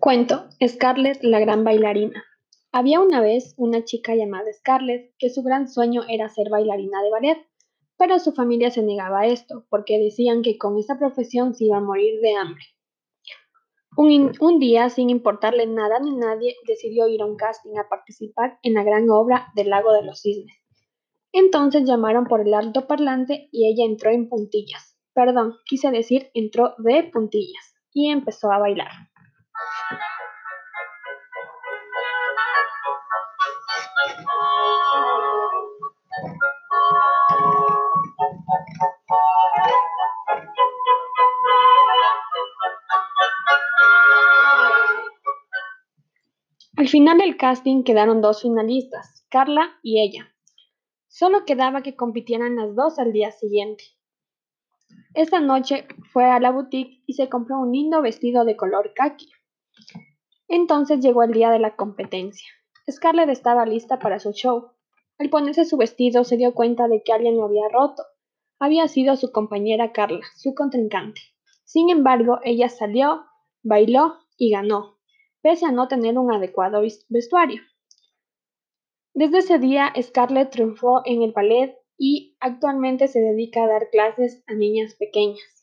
Cuento Scarlett la gran bailarina. Había una vez una chica llamada Scarlett que su gran sueño era ser bailarina de ballet, pero su familia se negaba a esto porque decían que con esa profesión se iba a morir de hambre. Un, un, día, sin importarle nada ni nadie, decidió ir a un casting a participar en la gran obra del lago de los cisnes. Entonces llamaron por el alto parlante y ella entró en puntillas. Perdón, quise decir entró de puntillas y empezó a bailar. Al final del casting quedaron dos finalistas, Carla y ella. Solo quedaba que compitieran las dos al día siguiente. Esta noche fue a la boutique y se compró un lindo vestido de color khaki. Entonces llegó el día de la competencia. Scarlett estaba lista para su show. Al ponerse su vestido se dio cuenta de que alguien lo había roto. Había sido su compañera Carla, su contrincante. Sin embargo, ella salió, bailó y ganó pese a no tener un adecuado vestuario. Desde ese día, Scarlett triunfó en el ballet y actualmente se dedica a dar clases a niñas pequeñas.